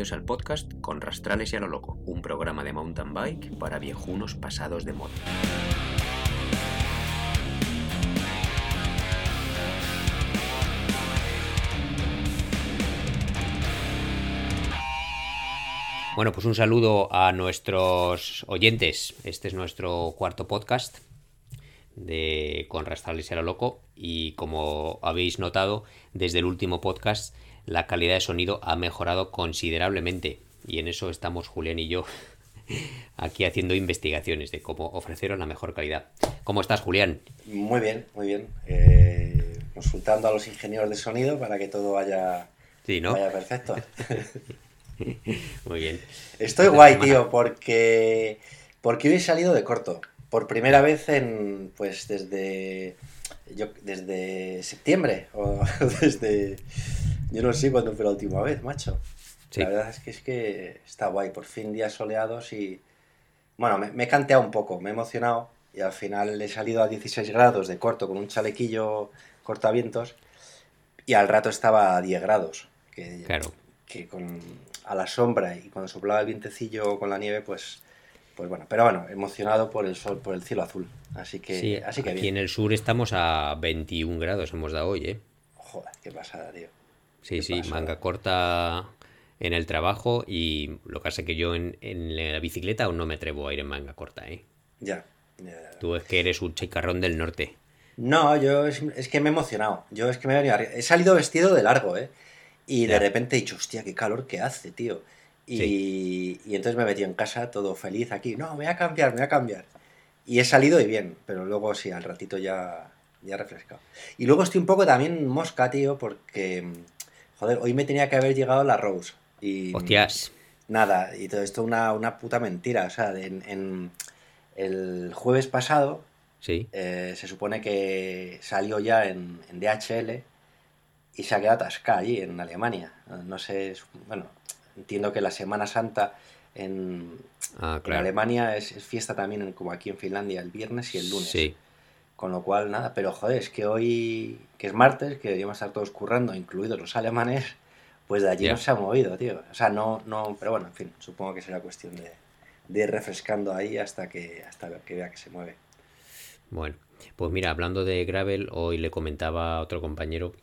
al podcast Con Rastrales y a lo Loco, un programa de mountain bike para viejunos pasados de moda. Bueno, pues un saludo a nuestros oyentes. Este es nuestro cuarto podcast de Con Rastrales y a lo Loco y como habéis notado desde el último podcast la calidad de sonido ha mejorado considerablemente y en eso estamos Julián y yo aquí haciendo investigaciones de cómo ofreceros la mejor calidad. ¿Cómo estás, Julián? Muy bien, muy bien. Eh, consultando a los ingenieros de sonido para que todo vaya, vaya perfecto. muy bien. Estoy guay, tío, porque, porque hoy he salido de corto. Por primera vez en, pues desde, yo, desde septiembre o desde yo no sé cuándo fue la última vez, macho. La verdad es que es que está guay. Por fin días soleados y... Bueno, me, he canteado un poco, me he emocionado y al final he salido a 16 grados de corto con un chalequillo cortavientos y al rato estaba a 10 grados. Que, claro. Que con, a la sombra y cuando soplaba el vientecillo con la nieve, pues, pues bueno. Pero bueno, emocionado por el sol, por el cielo azul. Así que, sí, así que aquí en el sur estamos a 21 grados, hemos dado hoy, ¿eh? Joder, qué pasada, tío. Sí, sí, manga corta en el trabajo y lo que hace que yo en, la bicicleta aún no me atrevo a ir en manga corta, ¿eh? Ya. Tú es que eres un chicarrón del norte. No, yo es, que me he emocionado. Yo es que me he venido He salido vestido de largo, ¿eh? Y de repente he dicho, hostia, qué calor que hace, tío. Y, y entonces me he metido en casa todo feliz aquí. No, me voy a cambiar, me voy a cambiar. Y he salido y bien, pero luego sí, al ratito ya, ya refrescado. Y luego estoy un poco también mosca, tío, porque Joder, hoy me tenía que haber llegado la Rose. Y, Hostias. Nada, y todo esto una, una puta mentira. O sea, en, el jueves pasado sí. Eh, se supone que salió ya en, DHL y se ha quedado atascada allí, en Alemania. No sé, bueno, entiendo que la Semana Santa en, ah, Alemania es, fiesta también, como aquí en Finlandia, el viernes y el lunes. Sí. Con lo cual, nada, pero joder, es que hoy, que es martes, que deberíamos estar todos currando, incluidos los alemanes, pues de allí no se ha movido, tío. O sea, no, no, pero bueno, en fin, supongo que será cuestión de, de ir refrescando ahí hasta que, hasta que vea que se mueve. Bueno, pues mira, hablando de gravel, hoy le comentaba a otro compañero,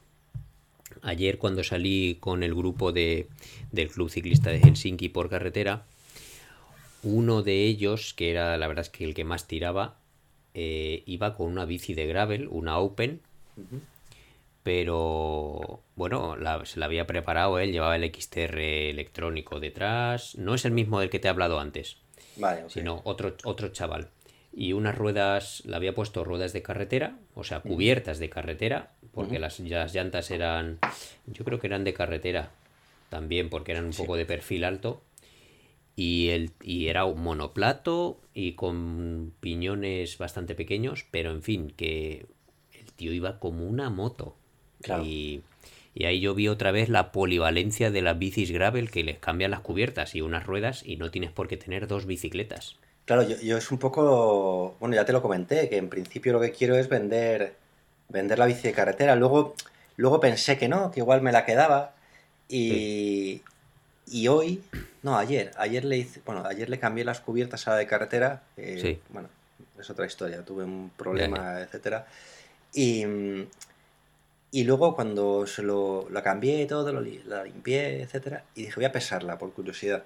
ayer cuando salí con el grupo de, del Club Ciclista de Helsinki por carretera, uno de ellos, que era la verdad es que el que más tiraba, eh, iba con una bici de gravel, una Open, pero bueno, se la había preparado él, llevaba el XTR electrónico detrás, no es el mismo del que te he hablado antes, sino otro, otro chaval. Y unas ruedas, le había puesto ruedas de carretera, o sea, cubiertas de carretera, porque las, las, llantas eran, yo creo que eran de carretera también, porque eran un poco de perfil alto y, el, y era un monoplato y con piñones bastante pequeños, pero en fin, que el tío iba como una moto. Y, ahí yo vi otra vez la polivalencia de las bicis gravel que les cambian las cubiertas y unas ruedas y no tienes por qué tener dos bicicletas. Claro, yo, es un poco, bueno, ya te lo comenté, que en principio lo que quiero es vender, vender la bici de carretera. Luego, luego pensé que no, que igual me la quedaba y, y hoy, no, ayer, ayer le hice, bueno, ayer le cambié las cubiertas a la de carretera. sí. Bueno, es otra historia, tuve un problema, etcétera. Y, y luego cuando se lo la cambié y todo, lo, la limpié, etcétera, y dije, voy a pesarla por curiosidad.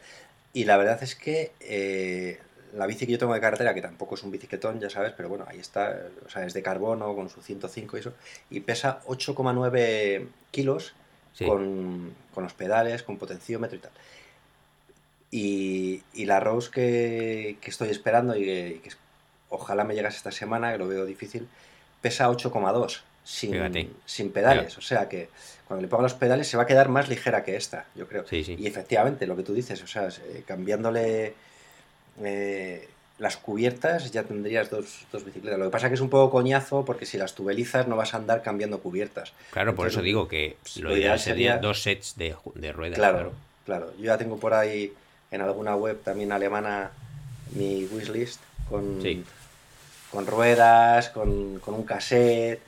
Y la verdad es que eh, la bici que yo tengo de carretera, que tampoco es un bicicletón, ya sabes, pero bueno, ahí está, o sea, es de carbono con su 105 y eso, y pesa 8,9 kilos con, los pedales, con potenciómetro y tal. Y, la Rose que, estoy esperando y que, ojalá me llegase esta semana, que lo veo difícil, pesa 8,2 sin, sin pedales. O sea que cuando le pongo los pedales se va a quedar más ligera que esta, yo creo. Y efectivamente, lo que tú dices, o sea, eh, cambiándole eh, las cubiertas ya tendrías dos, bicicletas. Lo que pasa es que es un poco coñazo porque si las tubelizas no vas a andar cambiando cubiertas. Claro, por eso digo que lo, ideal sería, dos sets de, ruedas. Claro, claro, Yo ya tengo por ahí en alguna web también alemana mi wishlist con, con ruedas, con, con un cassette.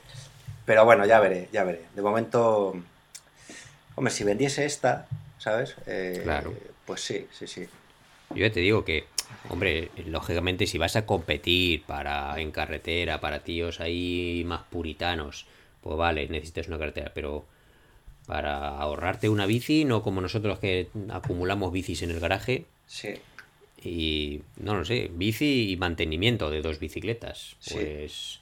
Pero bueno, ya veré, ya veré. De momento, hombre, si vendiese esta, ¿sabes? Eh, claro Pues sí, sí, sí. Yo te digo que, hombre, lógicamente si vas a competir para en carretera, para tíos ahí más puritanos, pues vale, necesitas una carretera, pero para ahorrarte una bici, no como nosotros que acumulamos bicis en el garaje. Sí. Y no lo sé, bici y mantenimiento de dos bicicletas. Pues.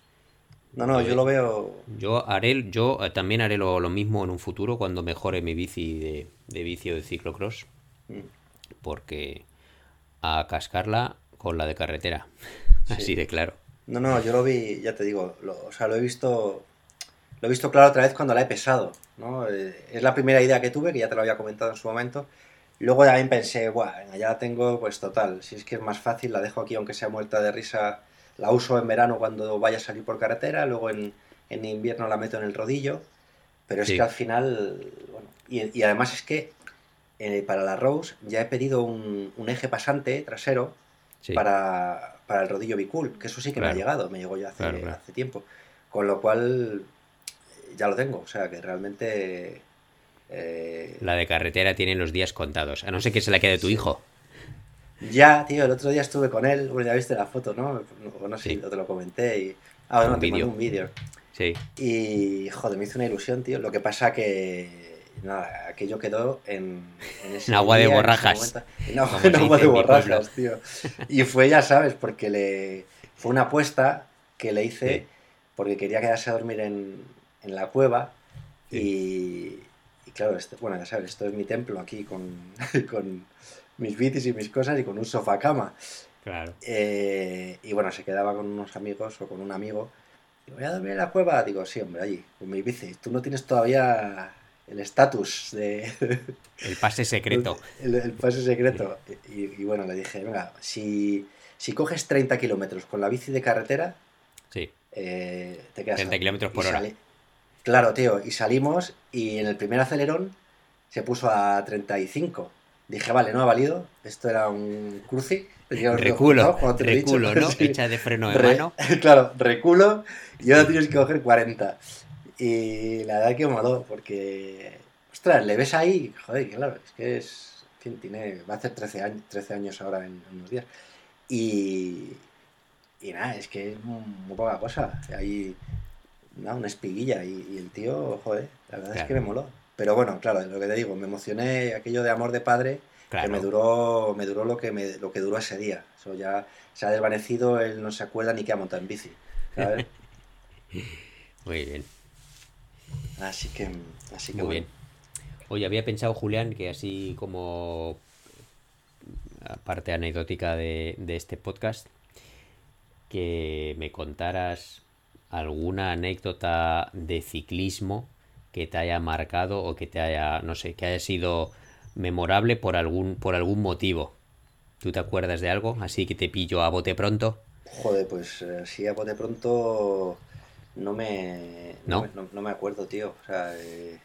No, no, yo lo veo. Yo haré, yo también haré lo, mismo en un futuro cuando mejore mi bici de, de vicio de ciclocross. Mm. Porque a cascarla con la de carretera. Así de claro. No, no, yo lo vi, ya te digo, o sea, lo he visto lo he visto claro otra vez cuando la he pesado. ¿no? Eh, es la primera idea que tuve, que ya te lo había comentado en su momento. Luego también pensé, bueno, ya la tengo, pues total, si es que es más fácil, la dejo aquí aunque sea muerta de risa, la uso en verano cuando vaya a salir por carretera, luego en, invierno la meto en el rodillo, pero es que al final, bueno, y, además es que eh, para la Rose ya he pedido un, eje pasante trasero para, el rodillo Bicool, que eso sí que me ha llegado, me llegó ya hace, hace tiempo. Con lo cual, ya lo tengo. O sea, que realmente... Eh, la de carretera tiene los días contados. A no ser que se la quede tu hijo. Ya, tío, el otro día estuve con él. Bueno, ya viste la foto, ¿no? No, sé, te lo comenté. Y... Ah, bueno, un te mandé un vídeo. Sí. Y, joder, me hizo una ilusión, tío. Lo que pasa que... Nada, aquello quedó en, en, ese agua de borrajas. En, agua de borrajas, tío. Y fue, ya sabes, porque le fue una apuesta que le hice porque quería quedarse a dormir en, en la cueva y, claro, este, bueno, ya sabes, esto es mi templo aquí con, con mis bicis y mis cosas y con un sofá cama. Claro. Eh, y bueno, se quedaba con unos amigos o con un amigo. Y voy a dormir en la cueva. Digo, sí, hombre, allí, con mi bici. Tú no tienes todavía el estatus de... El pase secreto. El, pase secreto. Y, bueno, le dije, venga, si, si coges 30 kilómetros con la bici de carretera, sí. Eh, te quedas... 30 kilómetros por hora. Claro, tío, y salimos y en el primer acelerón se puso a 35. Dije, vale, no ha valido, esto era un cruci. Reculo, reculo, ¿no? Echa de freno de mano. Claro, reculo y ahora tienes que coger 40. Y la verdad que moló, porque, ostras, le ves ahí, joder, claro, es que es, en fin, tiene, va a hacer 13 años, 13 años ahora en, unos días. Y, y nada, es que es muy poca cosa. Ahí una espiguilla. Y, el tío, joder, la verdad es que me moló. Pero bueno, claro, lo que te digo, me emocioné aquello de amor de padre que me duró, me duró lo que me, lo que duró ese día. Eso ya se ha desvanecido, él no se acuerda ni que ha montado en bici. Muy bien. Así que, así que Muy bien. Oye, había pensado, Julián, que así como parte anecdótica de, de este podcast, que me contaras alguna anécdota de ciclismo que te haya marcado o que te haya, no sé, que haya sido memorable por algún, por algún motivo. ¿Tú te acuerdas de algo? Así que te pillo a bote pronto. Joder, pues eh, sí, a bote pronto no me, no, me acuerdo, tío. O sea, eh,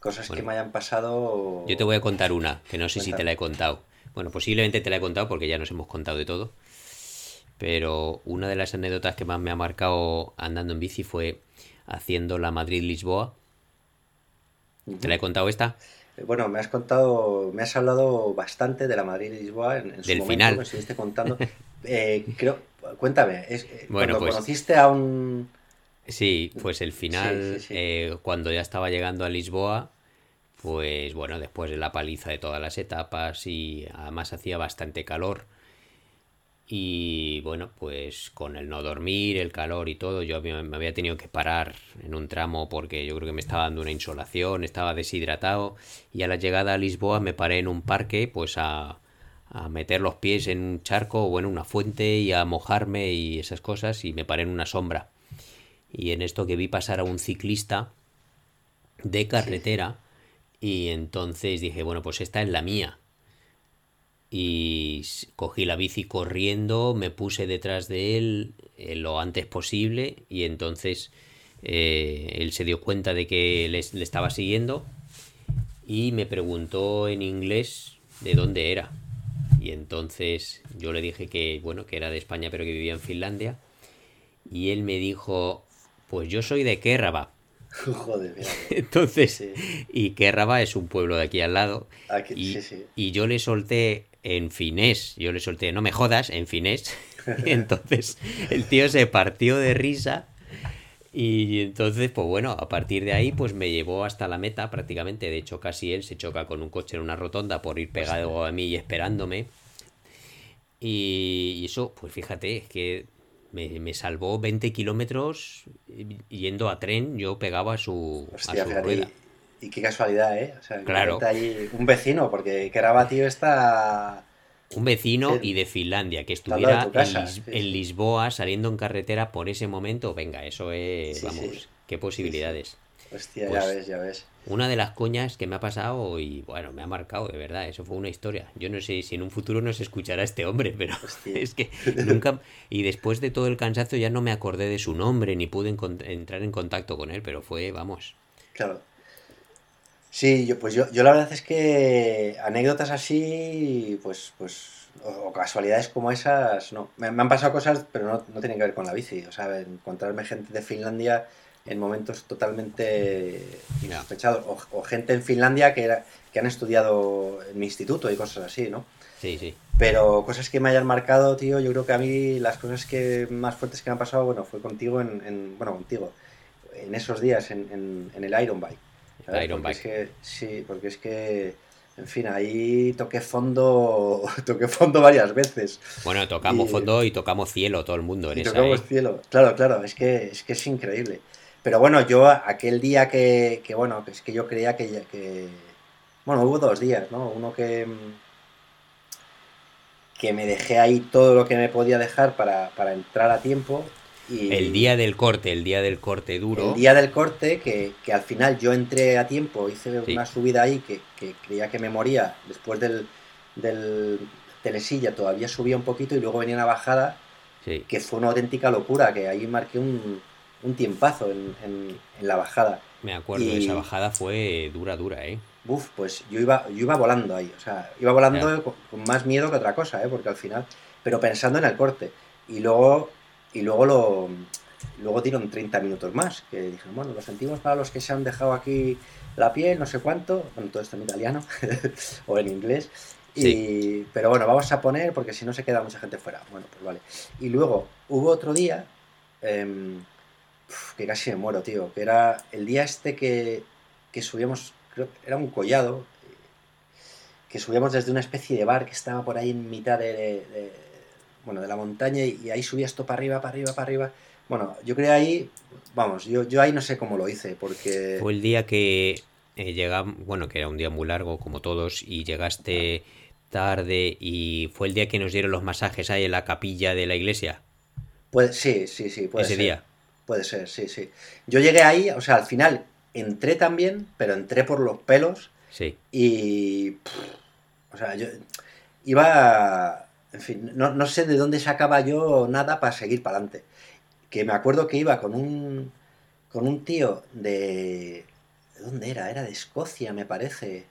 cosas que me hayan pasado. Yo te voy a contar una, que no sé si te la he contado. Bueno, posiblemente te la he contado porque ya nos hemos contado de todo. Pero una de las anécdotas que más me ha marcado andando en bici fue haciendo la Madrid-Lisboa. ¿Te la he contado esta? Eh, bueno, me has contado, me has hablado bastante de la Madrid-Lisboa en, su Del momento, final. me estuviste contando. Eh, creo, cuéntame, es, eh, bueno, cuando pues conociste a un... Sí, pues el final, cuando ya estaba llegando a Lisboa, pues bueno, después de la paliza de todas las etapas y además hacía bastante calor, y bueno, pues con el no dormir, el calor y todo, yo me había tenido que parar en un tramo porque yo creo que me estaba dando una insolación, estaba deshidratado. Y a la llegada a Lisboa me paré en un parque pues a, a meter los pies en un charco o en una fuente y a mojarme y esas cosas y me paré en una sombra. Y en esto que vi pasar a un ciclista de carretera y entonces dije, bueno, pues esta es la mía y cogí la bici corriendo, me puse detrás de él eh, lo antes posible y entonces eh, él se dio cuenta de que le, estaba siguiendo y me preguntó en inglés de dónde era. Y entonces yo le dije que, bueno, que era de España pero que vivía en Finlandia. Y él me dijo, pues yo soy de Kerraba. Joder, mira. Entonces, y Querraba es un pueblo de aquí al lado. y, y yo le solté en finés, yo le solté, no me jodas, en finés. y entonces el tío se partió de risa. Y entonces, pues bueno, a partir de ahí, pues me llevó hasta la meta prácticamente. De hecho, casi él se choca con un coche en una rotonda por ir pegado a mí y esperándome. Y, eso, pues fíjate, es que me, salvó 20 kilómetros yendo a tren, yo pegaba a su, rueda. Y, qué casualidad, ¿eh? O sea, claro. Ahí un vecino, porque Keraba, tío, está... Un vecino y de Finlandia, que estuviera en, Lisboa saliendo en carretera por ese momento, venga, eso es, vamos, qué posibilidades. Hostia, ya pues ves, ya ves. Una de las coñas que me ha pasado y bueno, me ha marcado, de verdad, eso fue una historia. Yo no sé si en un futuro nos escuchará este hombre, pero es que nunca... Y después de todo el cansancio ya no me acordé de su nombre ni pude entrar en contacto con él, pero fue, vamos. Claro. Sí, yo, pues yo, yo la verdad es que anécdotas así, pues, pues, o, casualidades como esas, no. Me, han pasado cosas, pero no, no tienen que ver con la bici. O sea, encontrarme gente de Finlandia en momentos totalmente insospechados. O, gente en Finlandia que, era, que han estudiado en mi instituto y cosas así, ¿no? Sí, sí. Pero cosas que me hayan marcado, tío, yo creo que a mí las cosas que más fuertes que me han pasado, bueno, fue contigo en, bueno, contigo, en esos días, en, en, el Iron Bike. Iron Bike. Es que, sí, porque es que, en fin, ahí toqué fondo, toqué fondo varias veces. Bueno, tocamos fondo y tocamos cielo todo el mundo en y Tocamos ¿eh? cielo, claro, claro, es que, es que es increíble. Pero bueno, yo aquel día que, que bueno, que es que yo creía que, que, Bueno, hubo dos días, ¿no? Uno que... que me dejé ahí todo lo que me podía dejar para, entrar a tiempo. Y el día del corte, el día del corte duro. El día del corte, que, al final yo entré a tiempo, hice una subida ahí que, creía que me moría. Después del, del telesilla todavía subía un poquito y luego venía una bajada que fue una auténtica locura, que ahí marqué un, un tiempazo en, la bajada. Me acuerdo, esa bajada fue dura, dura, ¿eh? Uf, pues yo iba, yo iba volando ahí, o sea, iba volando con, más miedo que otra cosa, ¿eh? Porque al final, pero pensando en el corte. Y luego, y luego lo, luego dieron 30 minutos más, que dijeron, bueno, lo sentimos para los que se han dejado aquí la piel, no sé cuánto, bueno, todo esto en italiano o en inglés. Y, Pero bueno, vamos a poner porque si no se queda mucha gente fuera. Bueno, pues vale. Y luego hubo otro día, em, que casi me muero, tío. Que era el día este que, que subíamos, creo que era un collado, que subíamos desde una especie de bar que estaba por ahí en mitad de, bueno, de la montaña y, ahí subía esto para arriba, para arriba, para arriba. Bueno, yo creo ahí, vamos, yo, yo ahí no sé cómo lo hice, porque... Fue el día que eh, llegamos, bueno, que era un día muy largo, como todos, y llegaste tarde y fue el día que nos dieron los masajes ahí en la capilla de la iglesia. Pues sí, sí, sí, puede Ese día. Puede ser, sí, sí. Yo llegué ahí, o sea, al final entré también, pero entré por los pelos. Sí. Y. o sea, yo iba. En fin, no, sé de dónde sacaba yo nada para seguir para adelante. Que me acuerdo que iba con un. con un tío de. ¿De dónde era? Era de Escocia, me parece.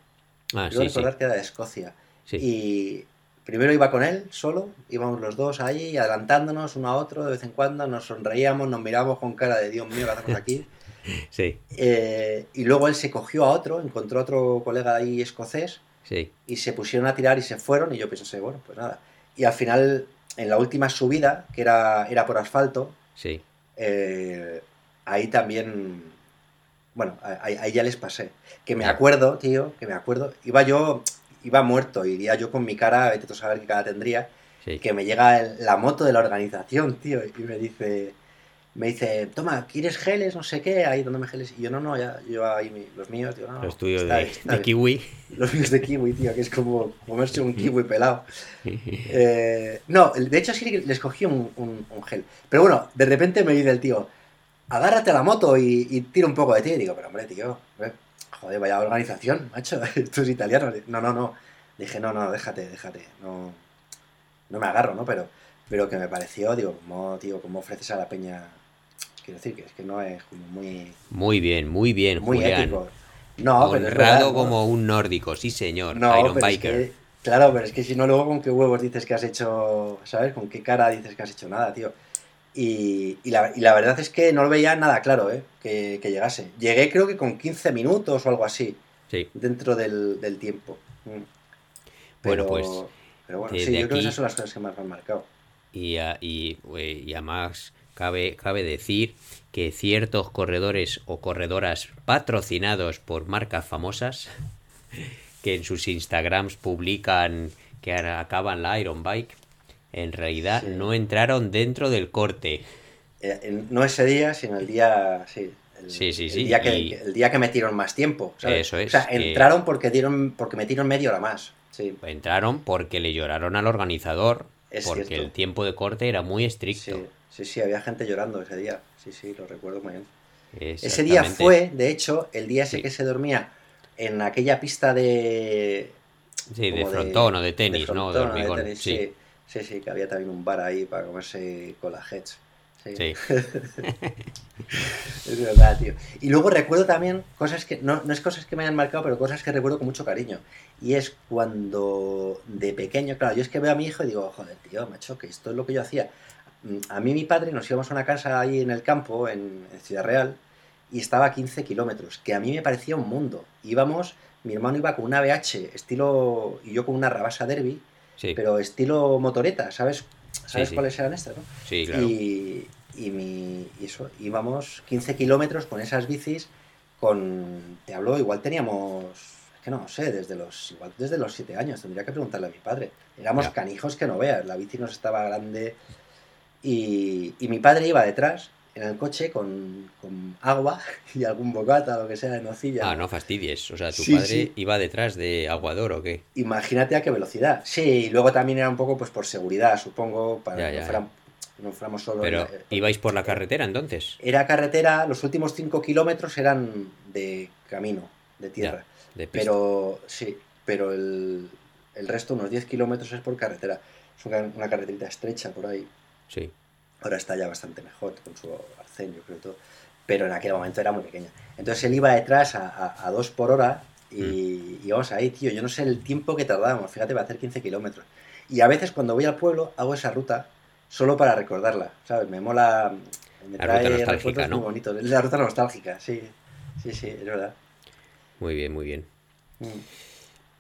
Ah, sí, recordar que era de Escocia. Sí. Y Primero iba con él, solo, íbamos los dos ahí, adelantándonos uno a otro de vez en cuando, nos sonreíamos, nos mirábamos con cara de Dios mío, ¿qué hacemos aquí? Sí. Eh, y luego él se cogió a otro, encontró a otro colega ahí escocés, sí. y se pusieron a tirar y se fueron, y yo pensé, bueno, pues nada. Y al final, en la última subida, que era, era por asfalto, sí. Eh, ahí también, bueno, ahí, ahí, ya les pasé. Que me acuerdo, tío, que me acuerdo, iba yo iba muerto, iría yo con mi cara, vete a saber qué cara tendría, que me llega la moto de la organización, tío, y me dice, me dice, toma, ¿quieres geles? No sé qué, ahí dándome geles. Y yo, no, no, ya, yo ahí los míos, tío, no. Los tuyos de, kiwi. Los míos de kiwi, tío, que es como comerse un kiwi pelado. Eh, no, de hecho sí les cogí un, un, gel. Pero bueno, de repente me dice el tío, agárrate a la moto y, y tira un poco de ti. Y digo, pero hombre, tío, joder, vaya organización, macho, esto es italiano. No, no, no. Dije, no, no, déjate, déjate. No, no me agarro, ¿no? Pero, pero que me pareció, digo, como, tío, como ofreces a la peña. Quiero decir que es que no es como muy. Muy bien, muy bien, muy ético. No, Honrado como un nórdico, sí, señor. No, Iron Biker. claro, pero es que si no, luego con qué huevos dices que has hecho, ¿sabes? Con qué cara dices que has hecho nada, tío. Y, la, verdad es que no lo veía nada claro, ¿eh? Que, llegase. Llegué creo que con 15 minutos o algo así. Sí. Dentro del, tiempo. Mm. Pero, bueno, pues. Pero bueno, sí, yo creo que esas son las cosas que más me han marcado. Y, y, y además cabe, cabe decir que ciertos corredores o corredoras patrocinados por marcas famosas que en sus Instagrams publican que acaban la Iron Bike en realidad no entraron dentro del corte. Eh, no ese día, sino el día, sí. El, sí, sí, sí. El día, que, el día que metieron más tiempo. Eso es. O sea, entraron porque, dieron, porque metieron media hora más. Sí. Entraron porque le lloraron al organizador. porque el tiempo de corte era muy estricto. Sí, sí, había gente llorando ese día. Sí, sí, lo recuerdo muy bien. Ese día fue, de hecho, el día ese que se dormía en aquella pista de. Sí, de frontón o de tenis, ¿no? De hormigón. sí. Sí, sí, que había también un bar ahí para comerse con la heads. Sí. es verdad, tío. Y luego recuerdo también cosas que, no, no es cosas que me hayan marcado, pero cosas que recuerdo con mucho cariño. Y es cuando de pequeño, claro, yo es que veo a mi hijo y digo, joder, tío, macho, que esto es lo que yo hacía. Mm, a mí mi padre nos íbamos a una casa ahí en el campo, en, Ciudad Real, y estaba a 15 kilómetros, que a mí me parecía un mundo. Íbamos, mi hermano iba con una BH estilo, y yo con una Rabasa Derby, pero estilo motoreta, ¿sabes? ¿Sabes cuáles eran estas, no? Sí, claro. Y, y, mi, y eso, íbamos 15 kilómetros con esas bicis, con, te hablo, igual teníamos, es que no sé, desde los, igual desde los 7 años, tendría que preguntarle a mi padre. Éramos canijos que no veas, la bici nos estaba grande y, y mi padre iba detrás en el coche con, agua y algún bocata, lo que sea, de nocilla. Ah, no fastidies. O sea, tu padre iba detrás de Aguador o qué. Imagínate a qué velocidad. Sí, y luego también era un poco pues por seguridad, supongo, para que no, fuéramos solo. Pero, ¿ibais por la carretera entonces? Era carretera, los últimos 5 kilómetros eran de camino, de tierra. de pero sí, pero el, el resto, unos 10 kilómetros, es por carretera. Es una, una carreterita estrecha por ahí. Sí. Ahora está ya bastante mejor con su arcén, yo creo todo. Pero en aquel momento era muy pequeña. Entonces él iba detrás a, dos por hora y, mm. íbamos ahí, tío. Yo no sé el tiempo que tardábamos. Fíjate, va a hacer 15 kilómetros. Y a veces cuando voy al pueblo hago esa ruta solo para recordarla, ¿sabes? Me mola, me trae la ruta nostálgica, ¿no? muy bonitos. La ruta nostálgica, sí. Sí, sí, es verdad. Muy bien, muy bien. Mm.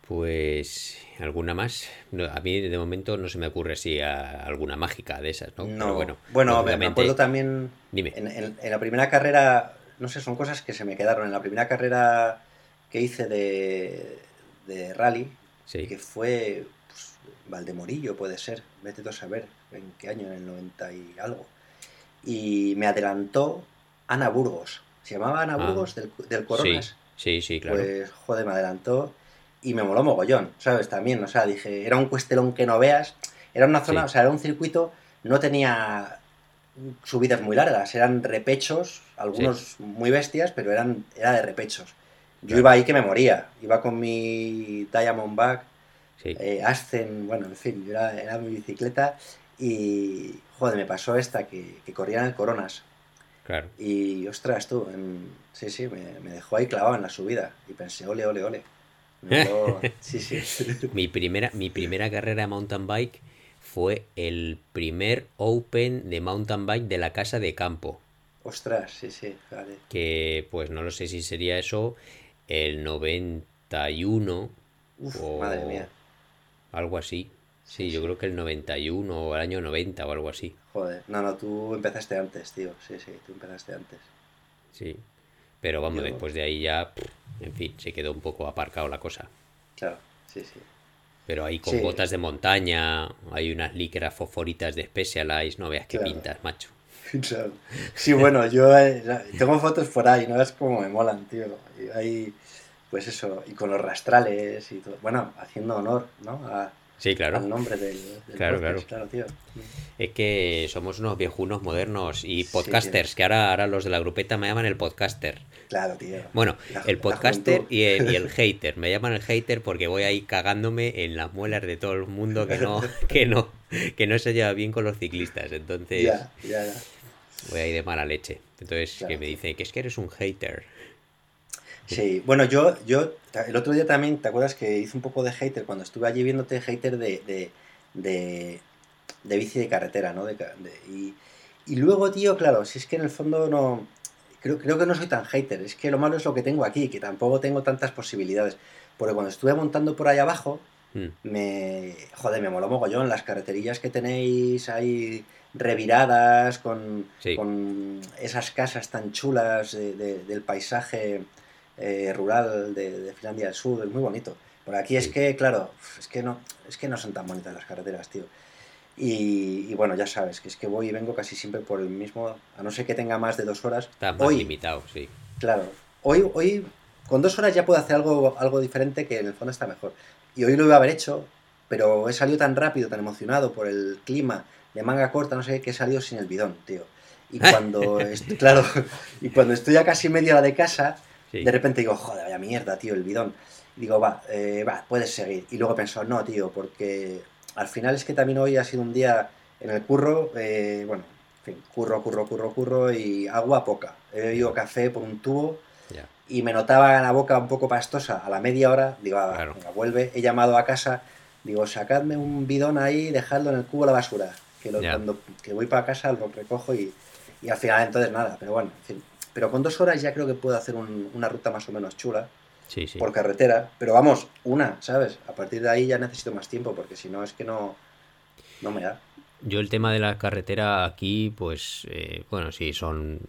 Pues alguna más. a mí de momento no se me ocurre si alguna mágica de esas, ¿no? no. bueno, bueno me acuerdo también. Dime. En, la primera carrera, no sé, son cosas que se me quedaron. En la primera carrera que hice de, de rally, que fue pues, Valdemorillo, puede ser, vete tú a saber en qué año, en el 90 y algo. Y me adelantó Ana Burgos. Se llamaba Ana ah. Burgos del, del Coronas. Sí, sí, sí, claro. Pues, joder, me adelantó y me moló mogollón, ¿sabes? También, o sea, dije, era un cuestelón que no veas, era una zona, o sea, era un circuito, no tenía subidas muy largas, eran repechos, algunos muy bestias, pero eran, era de repechos. Yo iba ahí que me moría, iba con mi Diamondback, eh, Ascen, bueno, en fin, era, era, mi bicicleta y, joder, me pasó esta, que, que corrían en Coronas. Claro. Y, ostras, tú, sí, sí, me, me dejó ahí clavado en la subida y pensé, ole, ole, ole. mi, primera, mi primera carrera de mountain bike fue el primer Open de mountain bike de la casa de campo. Ostras, sí, sí, Que pues no lo sé si sería eso el 91 o madre mía. algo así. Sí, yo creo que el 91 o el año 90 o algo así. Joder, no, no, tú empezaste antes, tío. Sí, sí, tú empezaste antes. Sí. Pero vamos, después de ahí ya, en fin, se quedó un poco aparcado la cosa. Claro, sí, sí. Pero ahí con botas de montaña, hay unas licras fosforitas de Specialized, no veas qué pintas, macho. Sí, bueno, yo eh, tengo fotos por ahí, no ves cómo me molan, tío. Y ahí, pues eso, y con los rastrales y todo. Bueno, haciendo honor, ¿no? A, Sí, claro. Al nombre del, claro, claro. Es que somos unos viejunos modernos y podcasters, que ahora, ahora los de la grupeta me llaman el podcaster. Claro, tío. Bueno, el podcaster y el, hater. Me llaman el hater porque voy ahí cagándome en las muelas de todo el mundo que no, que no, que no se lleva bien con los ciclistas. Entonces, ya, ya, voy ahí de mala leche. Entonces, que me dice que es que eres un hater. Sí, bueno, yo, yo el otro día también, ¿te acuerdas que hice un poco de hater cuando estuve allí viéndote hater de, de, de, bici de carretera, ¿no? De, y, Y luego, tío, claro, si es que en el fondo no... Creo, creo que no soy tan hater, es que lo malo es lo que tengo aquí, que tampoco tengo tantas posibilidades. Porque cuando estuve montando por ahí abajo, mm. me... Joder, me moló mogollón las carreterillas que tenéis ahí reviradas, con, con esas casas tan chulas del paisaje eh, rural de, Finlandia del Sur, es muy bonito. Por aquí es que, claro, es que no, es que no son tan bonitas las carreteras, tío. Y, bueno, ya sabes, que es que voy y vengo casi siempre por el mismo, a no ser que tenga más de dos horas. Está más limitado, sí. Claro, hoy, hoy con dos horas ya puedo hacer algo, algo diferente que en el fondo está mejor. Y hoy lo iba a haber hecho, pero he salido tan rápido, tan emocionado por el clima, de manga corta, no sé, que he salido sin el bidón, tío. Y cuando, estoy, claro, y cuando estoy a casi media hora de casa, de repente digo, joder, vaya mierda, tío, el bidón. digo, va, eh, va, puedes seguir. Y luego he pensado, no, tío, porque al final es que también hoy ha sido un día en el curro, eh, bueno, en fin, curro, curro, curro, curro y agua poca. He bebido café por un tubo y me notaba la boca un poco pastosa. A la media hora, digo, ah, venga, vuelve. He llamado a casa, digo, sacadme un bidón ahí y dejadlo en el cubo de la basura. Que cuando que voy para casa lo recojo y, y al final entonces nada. Pero bueno, en fin, pero con dos horas ya creo que puedo hacer una ruta más o menos chula. Sí, sí. Por carretera. Pero vamos, una, ¿sabes? A partir de ahí ya necesito más tiempo, porque si no es que no, no me da. Yo el tema de la carretera aquí, pues, eh, bueno, sí, son,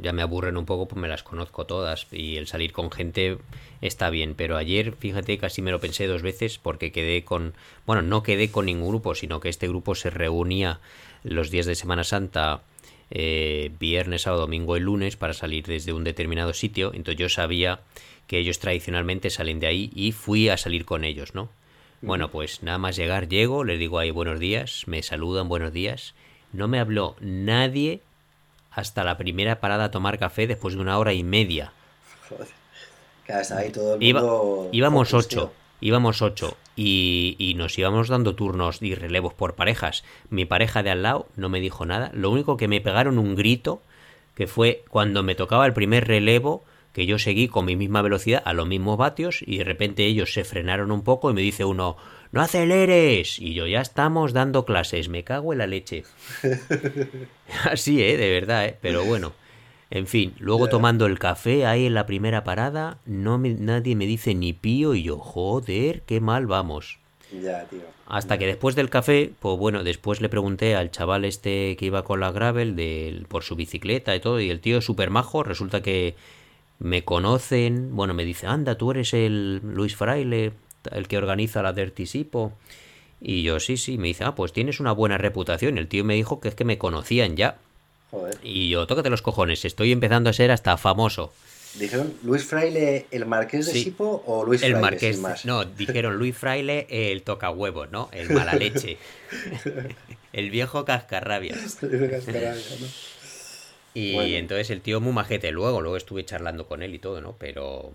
ya me aburren un poco, pues me las conozco todas y el salir con gente está bien, pero ayer, fíjate, casi me lo pensé dos veces porque quedé con, bueno, no quedé con ningún grupo, sino que este grupo se reunía los días de Semana Santa eh, viernes, sábado, domingo y lunes para salir desde un determinado sitio. Entonces yo sabía que ellos tradicionalmente salen de ahí y fui a salir con ellos, ¿no? Bueno, pues nada más llegar, llego, les digo ahí buenos días, me saludan buenos días. No me habló nadie hasta la primera parada a tomar café después de una hora y media. íbamos ocho íbamos ocho y, nos íbamos dando turnos y relevos por parejas. Mi pareja de al lado no me dijo nada. Lo único que me pegaron un grito, que fue cuando me tocaba el primer relevo, que yo seguí con mi misma velocidad a los mismos vatios y de repente ellos se frenaron un poco y me dice uno, no aceleres. Y yo ya estamos dando clases, me cago en la leche. Así, ¿eh? De verdad, ¿eh? Pero bueno. En fin, luego tomando el café ahí en la primera parada, no nadie me dice ni pío y yo, joder, qué mal vamos. Ya, tío. Hasta que después del café, pues bueno, después le pregunté al chaval este que iba con la gravel de, por su bicicleta y todo, y el tío es súper majo, resulta que me conocen, bueno, me dice, anda, tú eres el Luis Fraile, el que organiza la Dirty Sipo. Y yo, sí, sí, me dice, ah, pues tienes una buena reputación. El tío me dijo que es que me conocían ya. Y yo, tócate los cojones, estoy empezando a ser hasta famoso. ¿Dijeron Luis Fraile el marqués de Sipo o Luis Fraile el marqués, más? No, dijeron Luis Fraile el toca huevos, ¿no? El mala leche. el viejo cascarrabias. Y entonces el tío muy majete luego, luego estuve charlando con él y todo, ¿no? Pero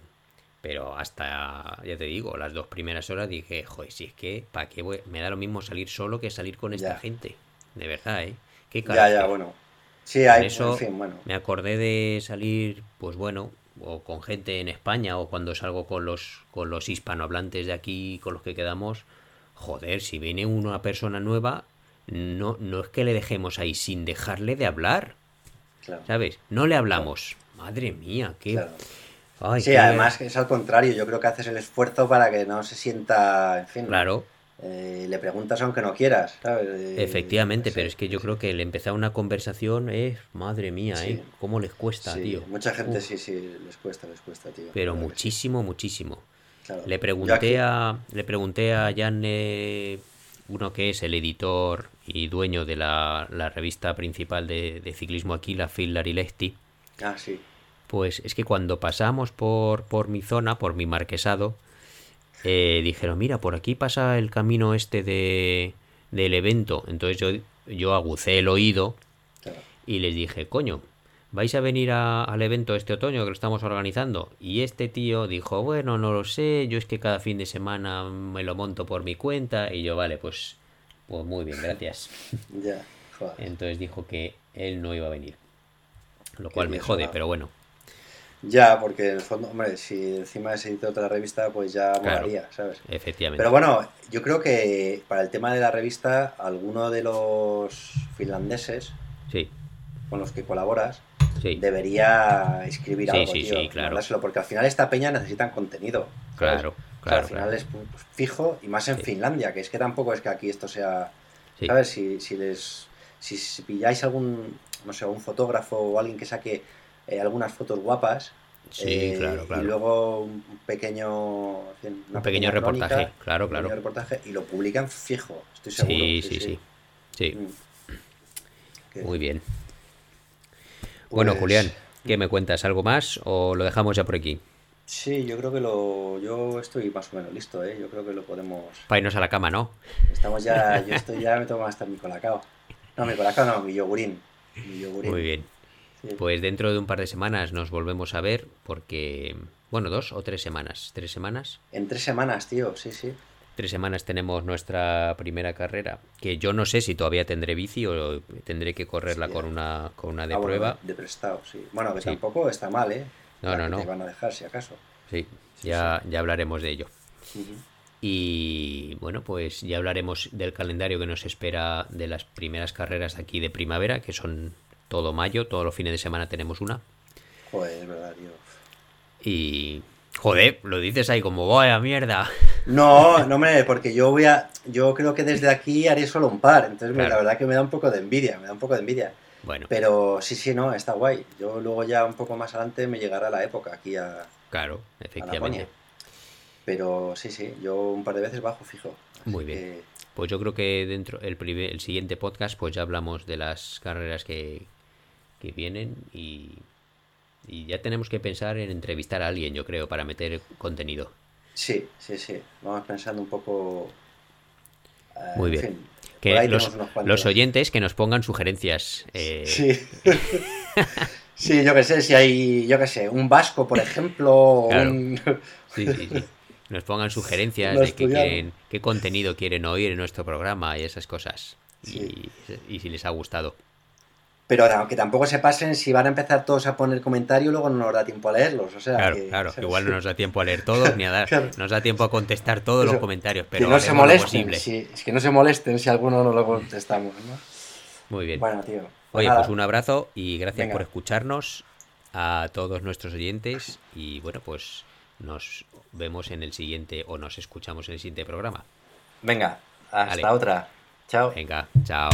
pero hasta, ya te digo, las dos primeras horas dije, joder, si es que, ¿para qué voy? Me da lo mismo salir solo que salir con esta gente. De verdad, ¿eh? Qué ya, ya, bueno. Sí, hay, eso bueno. Me acordé de salir, pues bueno, o con gente en España o cuando salgo con los, con los hispanohablantes de aquí con los que quedamos. Joder, si viene una persona nueva, no, no es que le dejemos ahí sin dejarle de hablar. ¿Sabes? No le hablamos. Madre mía, qué. sí, además es al contrario. Yo creo que haces el esfuerzo para que no se sienta, en fin. Claro. Eh, le preguntas aunque no quieras, ¿sabes? Efectivamente, pero es que yo creo que el empezar una conversación es, madre mía, ¿eh? ¿Cómo les cuesta, tío? Mucha gente sí, sí, les cuesta, les cuesta, tío. Pero muchísimo, muchísimo. Le pregunté a le pregunté a Jan, uno que es el editor y dueño de la, revista principal de, ciclismo aquí, la Phil Larilesti. Ah, sí. Pues es que cuando pasamos por, por mi zona, por mi marquesado, eh, dijeron, mira, por aquí pasa el camino este de, del evento. Entonces yo, yo agucé el oído y les dije, coño, ¿vais a venir al evento este otoño que lo estamos organizando? Y este tío dijo, bueno, no lo sé, yo es que cada fin de semana me lo monto por mi cuenta. Y yo, vale, pues, pues muy bien, gracias. ya, Entonces dijo que él no iba a venir. Lo cual me jode, pero bueno. Ya, porque en el fondo, hombre, si encima editor de la revista, pues ya molaría, ¿sabes? Efectivamente. Pero bueno, yo creo que para el tema de la revista, alguno de los finlandeses sí. con los que colaboras, debería escribir algo, sí, tío, claro. porque al final esta peña necesitan contenido. Claro, claro. al final es fijo y más en Finlandia, que es que tampoco es que aquí esto sea, ¿sabes? Si, si les si, pilláis algún, no sé, un fotógrafo o alguien que saque eh, algunas fotos guapas, Sí, eh, claro, claro. Y luego un pequeño. un pequeño reportaje, claro, claro. Un reportaje y lo publican fijo, estoy seguro. Sí, sí, sí. sí. Mm. Muy bien. Bueno, pues Julián, ¿qué me cuentas? ¿Algo más o lo dejamos ya por aquí? Sí, yo creo que lo. Yo estoy más o menos listo, ¿eh? Yo creo que lo podemos. Para irnos a la cama, ¿no? Estamos ya. Yo estoy ya, me tomo hasta mi colacao. No, mi colacao no, mi yogurín. Mi yogurín. Muy bien. Pues dentro de un par de semanas nos volvemos a ver porque, bueno, dos o tres semanas. ¿Tres semanas? En tres semanas, tío, sí, sí. Tres semanas tenemos nuestra primera carrera, que yo no sé si todavía tendré bici o tendré que correrla con una con una de ah, prueba. de prestado, sí. Bueno, que tampoco está mal, ¿eh? No, no, no. Te van a dejar, si acaso. Sí, ya, ya hablaremos de ello. Y bueno, pues ya hablaremos del calendario que nos espera de las primeras carreras aquí de primavera, que son todo mayo, todos los fines de semana tenemos una. Joder, verdad, tío. Y. Joder, lo dices ahí como vaya mierda. No, no me, porque yo voy a. Yo creo que desde aquí haré solo un par. Entonces la verdad que me da un poco de envidia, me da un poco de envidia. Bueno. Pero sí, sí, no, está guay. Yo luego ya un poco más adelante me llegará la época aquí a. Claro, efectivamente. Pero sí, sí, yo un par de veces bajo fijo. Muy bien. Pues yo creo que dentro el, el siguiente podcast pues ya hablamos de las carreras que, que vienen y, ya tenemos que pensar en entrevistar a alguien, yo creo, para meter contenido. Sí, sí, sí. Vamos pensando un poco. Eh, Muy bien. que los, oyentes que nos pongan sugerencias. Eh. Sí. sí, yo que sé, si hay, yo que sé, un vasco, por ejemplo. Sí, sí, sí. Nos pongan sugerencias de que qué contenido quieren oír en nuestro programa y esas cosas. y si les ha gustado. Pero aunque tampoco se pasen, si van a empezar todos a poner comentarios, luego no nos da tiempo a leerlos. O sea, claro, claro, igual no nos da tiempo a leer todos ni a dar, nos da tiempo a contestar todos los comentarios, pero que no se molesten, si, es que no se molesten si alguno no lo contestamos, ¿no? Muy bien. Bueno, tío. Pues Oye, pues un abrazo y gracias por escucharnos a todos nuestros oyentes y bueno, pues nos vemos en el siguiente o nos escuchamos en el siguiente programa. Venga, hasta otra. Chao. Venga, chao.